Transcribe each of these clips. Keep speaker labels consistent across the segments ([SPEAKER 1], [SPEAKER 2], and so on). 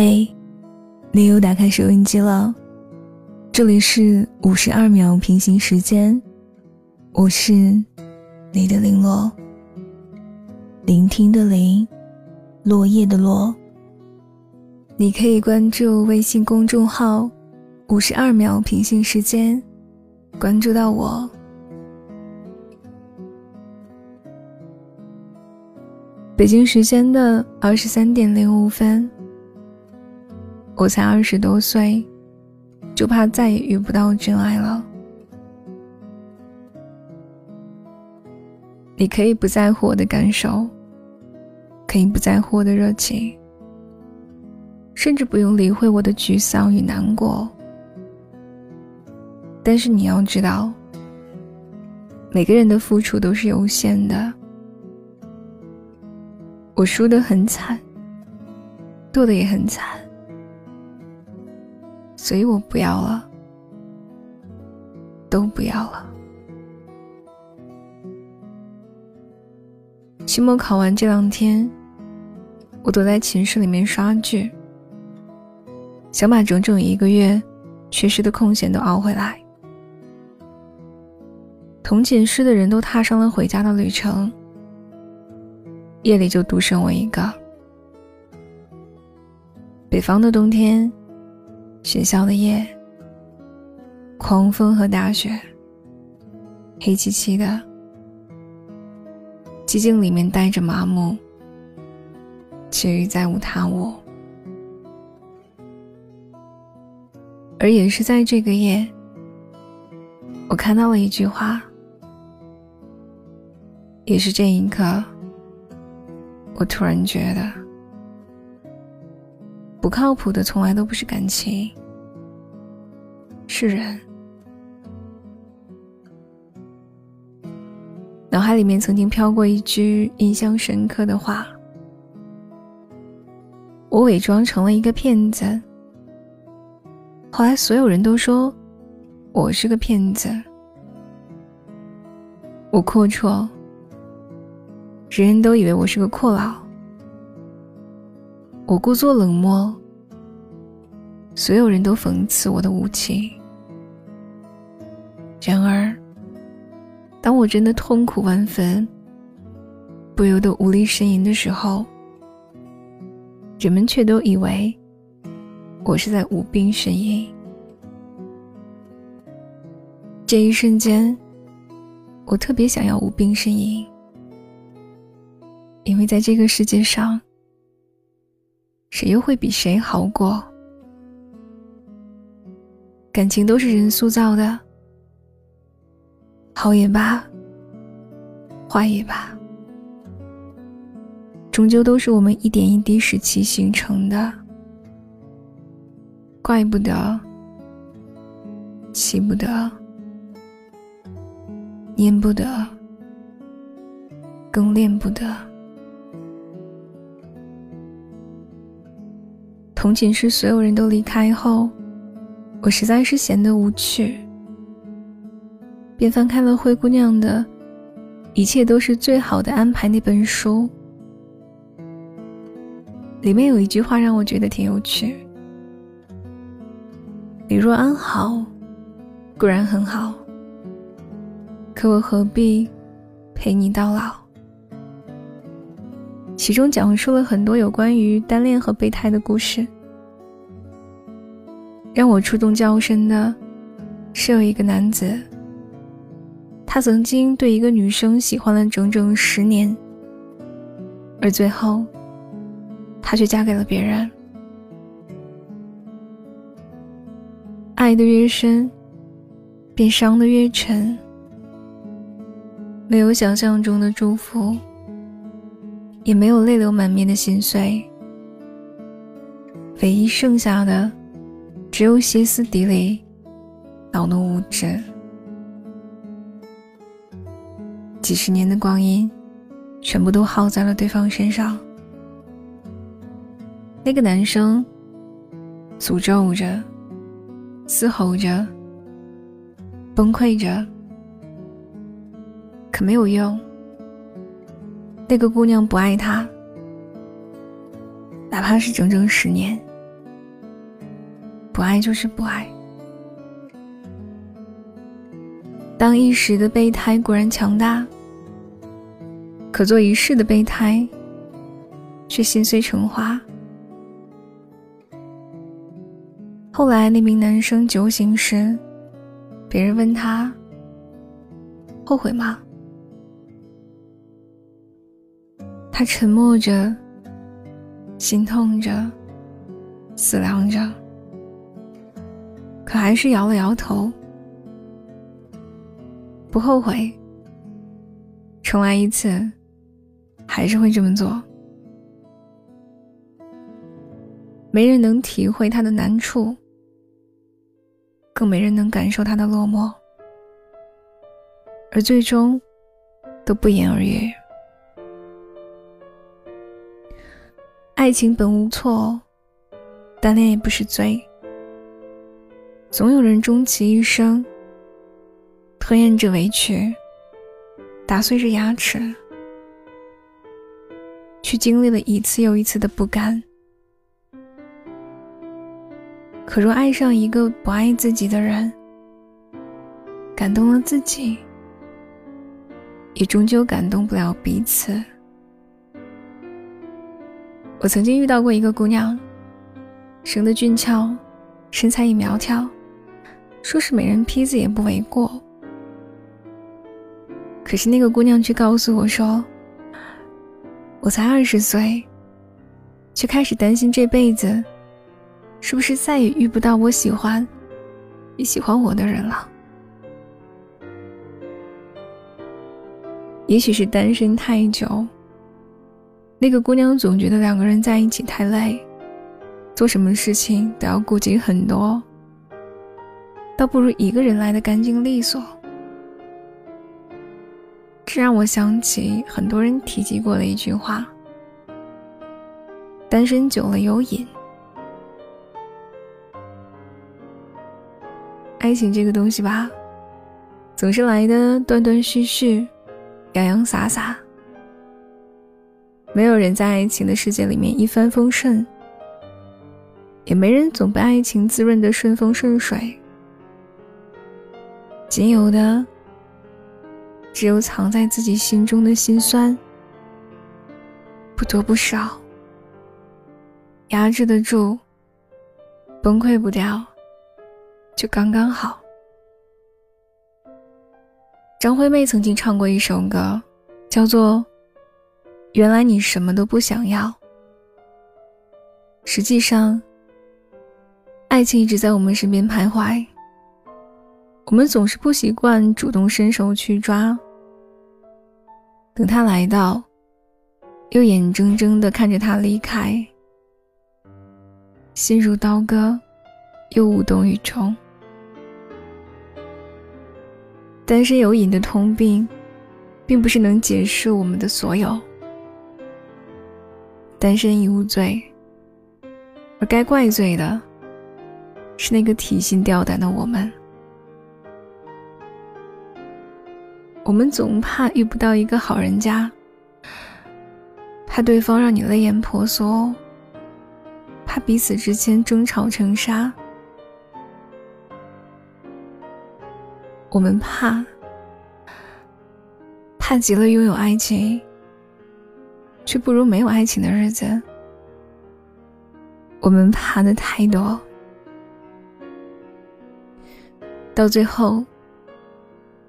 [SPEAKER 1] 嘿，你又打开收音机了。这里是五十二秒平行时间，我是你的零落，聆听的零，落叶的落。你可以关注微信公众号“五十二秒平行时间”，关注到我。北京时间的二十三点零五分。我才二十多岁，就怕再也遇不到真爱了。你可以不在乎我的感受，可以不在乎我的热情，甚至不用理会我的沮丧与难过。但是你要知道，每个人的付出都是有限的。我输得很惨，堕得也很惨。所以我不要了，都不要了。期末考完这两天，我躲在寝室里面刷剧，想把整整一个月缺失的空闲都熬回来。同寝室的人都踏上了回家的旅程，夜里就独剩我一个。北方的冬天。学校的夜，狂风和大雪，黑漆漆的，寂静里面带着麻木，其余再无他物。而也是在这个夜，我看到了一句话，也是这一刻，我突然觉得。不靠谱的从来都不是感情，是人。脑海里面曾经飘过一句印象深刻的话：“我伪装成了一个骗子。”后来所有人都说我是个骗子，我阔绰，人人都以为我是个阔佬。我故作冷漠，所有人都讽刺我的无情。然而，当我真的痛苦万分，不由得无力呻吟的时候，人们却都以为我是在无病呻吟。这一瞬间，我特别想要无病呻吟，因为在这个世界上。谁又会比谁好过？感情都是人塑造的，好也罢，坏也罢，终究都是我们一点一滴时期形成的。怪不得，气不得，念不得，更恋不得。同寝室所有人都离开后，我实在是闲得无趣，便翻开了灰姑娘的《一切都是最好的安排》那本书。里面有一句话让我觉得挺有趣：“你若安好，固然很好，可我何必陪你到老？”其中讲述了很多有关于单恋和备胎的故事。让我触动较深的，是有一个男子，他曾经对一个女生喜欢了整整十年，而最后，他却嫁给了别人。爱的越深，便伤的越沉，没有想象中的祝福。也没有泪流满面的心碎，唯一剩下的，只有歇斯底里、恼怒无止。几十年的光阴，全部都耗在了对方身上。那个男生诅咒着、嘶吼着、崩溃着，可没有用。那个姑娘不爱他，哪怕是整整十年。不爱就是不爱。当一时的备胎固然强大，可做一世的备胎，却心碎成花。后来那名男生酒醒时，别人问他：“后悔吗？”他沉默着，心痛着，思量着，可还是摇了摇头。不后悔，重来一次，还是会这么做。没人能体会他的难处，更没人能感受他的落寞，而最终都不言而喻。爱情本无错，单恋也不是罪。总有人终其一生。吞咽着委屈，打碎着牙齿，去经历了一次又一次的不甘。可若爱上一个不爱自己的人，感动了自己，也终究感动不了彼此。我曾经遇到过一个姑娘，生得俊俏，身材也苗条，说是美人坯子也不为过。可是那个姑娘却告诉我说：“我才二十岁，却开始担心这辈子是不是再也遇不到我喜欢、也喜欢我的人了。也许是单身太久，那个姑娘总觉得两个人在一起太累，做什么事情都要顾及很多，倒不如一个人来的干净利索。”这让我想起很多人提及过的一句话：“单身久了有瘾。”爱情这个东西吧，总是来的断断续续，洋洋洒洒。没有人在爱情的世界里面一帆风顺，也没人总被爱情滋润的顺风顺水，仅有的。只有藏在自己心中的心酸，不多不少，压制得住，崩溃不掉，就刚刚好。张惠妹曾经唱过一首歌，叫做《原来你什么都不想要》。实际上，爱情一直在我们身边徘徊，我们总是不习惯主动伸手去抓。等他来到，又眼睁睁的看着他离开，心如刀割，又无动于衷。单身有瘾的通病，并不是能解释我们的所有。单身已无罪，而该怪罪的，是那个提心吊胆的我们。我们总怕遇不到一个好人家，怕对方让你泪眼婆娑，怕彼此之间争吵成沙。我们怕，怕极了拥有爱情，却不如没有爱情的日子。我们怕的太多，到最后。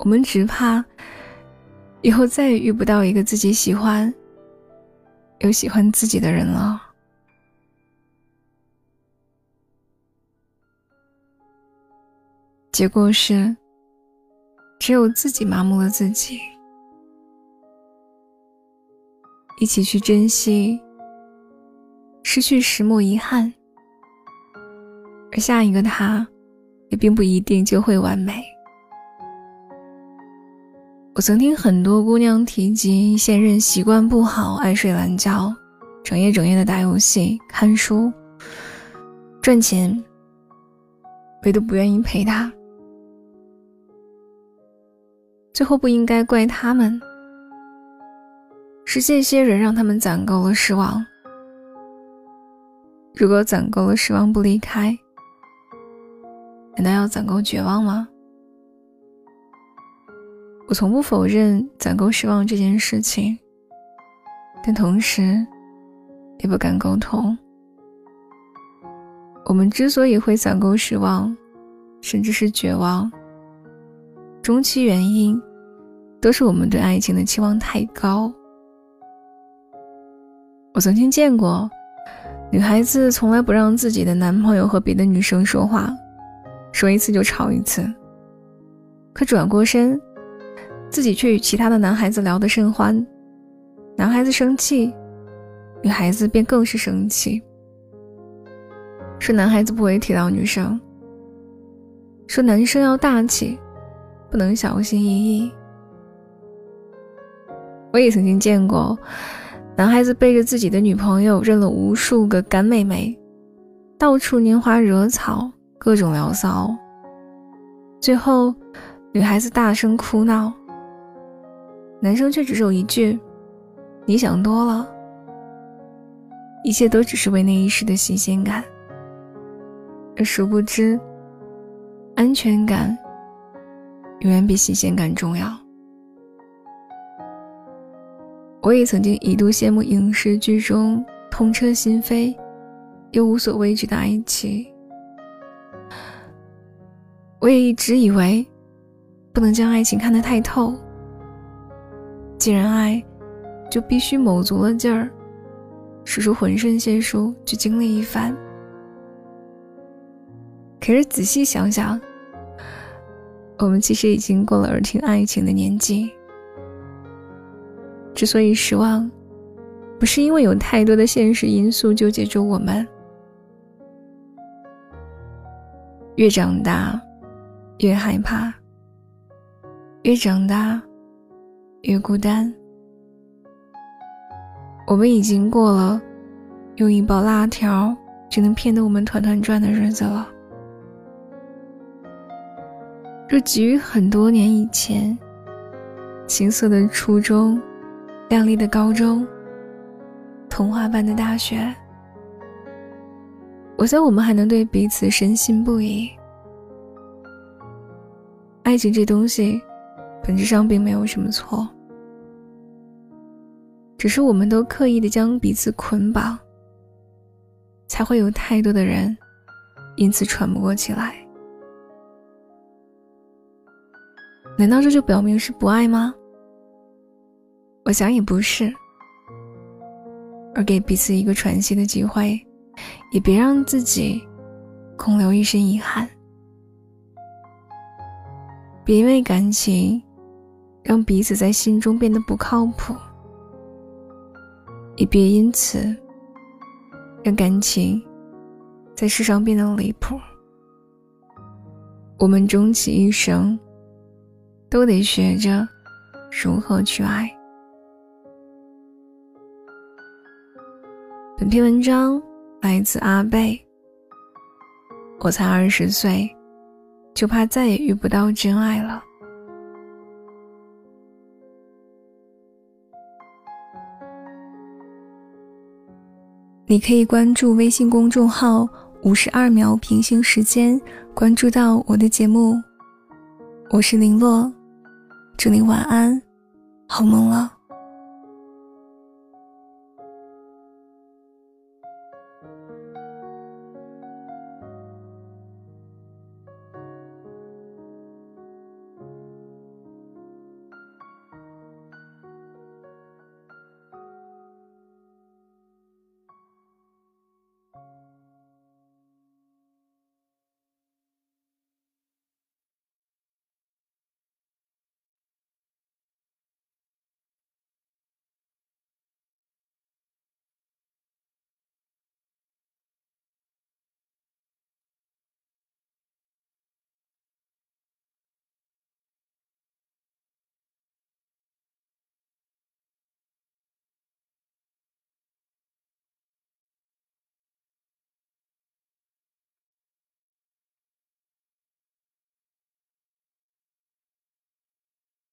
[SPEAKER 1] 我们只怕以后再也遇不到一个自己喜欢又喜欢自己的人了。结果是，只有自己麻木了自己。一起去珍惜，失去时莫遗憾，而下一个他，也并不一定就会完美。我曾听很多姑娘提及，现任习惯不好，爱睡懒觉，整夜整夜的打游戏、看书、赚钱，唯独不愿意陪他。最后不应该怪他们，是这些人让他们攒够了失望。如果攒够了失望不离开，难道要攒够绝望吗？我从不否认攒够失望这件事情，但同时也不敢沟通。我们之所以会攒够失望，甚至是绝望，终其原因，都是我们对爱情的期望太高。我曾经见过，女孩子从来不让自己的男朋友和别的女生说话，说一次就吵一次，可转过身。自己却与其他的男孩子聊得甚欢，男孩子生气，女孩子便更是生气。说男孩子不会提到女生，说男生要大气，不能小心翼翼。我也曾经见过，男孩子背着自己的女朋友认了无数个干妹妹，到处拈花惹草，各种聊骚。最后，女孩子大声哭闹。男生却只有一句：“你想多了。”一切都只是为那一时的新鲜感，而殊不知，安全感永远比新鲜感重要。我也曾经一度羡慕影视剧中痛彻心扉又无所畏惧的爱情，我也一直以为不能将爱情看得太透。既然爱，就必须卯足了劲儿，使出浑身解数去经历一番。可是仔细想想，我们其实已经过了耳听爱情的年纪。之所以失望，不是因为有太多的现实因素纠结着我们。越长大，越害怕；越长大。越孤单，我们已经过了用一包辣条就能骗得我们团团转的日子了。若给予很多年以前，青涩的初中，亮丽的高中，童话般的大学，我想我们还能对彼此深信不疑。爱情这东西。本质上并没有什么错，只是我们都刻意的将彼此捆绑，才会有太多的人因此喘不过气来。难道这就表明是不爱吗？我想也不是。而给彼此一个喘息的机会，也别让自己空留一身遗憾。别因为感情。让彼此在心中变得不靠谱，也别因此让感情在世上变得离谱。我们终其一生，都得学着如何去爱。本篇文章来自阿贝。我才二十岁，就怕再也遇不到真爱了。你可以关注微信公众号“五十二秒平行时间”，关注到我的节目。我是林洛，祝你晚安，好梦了。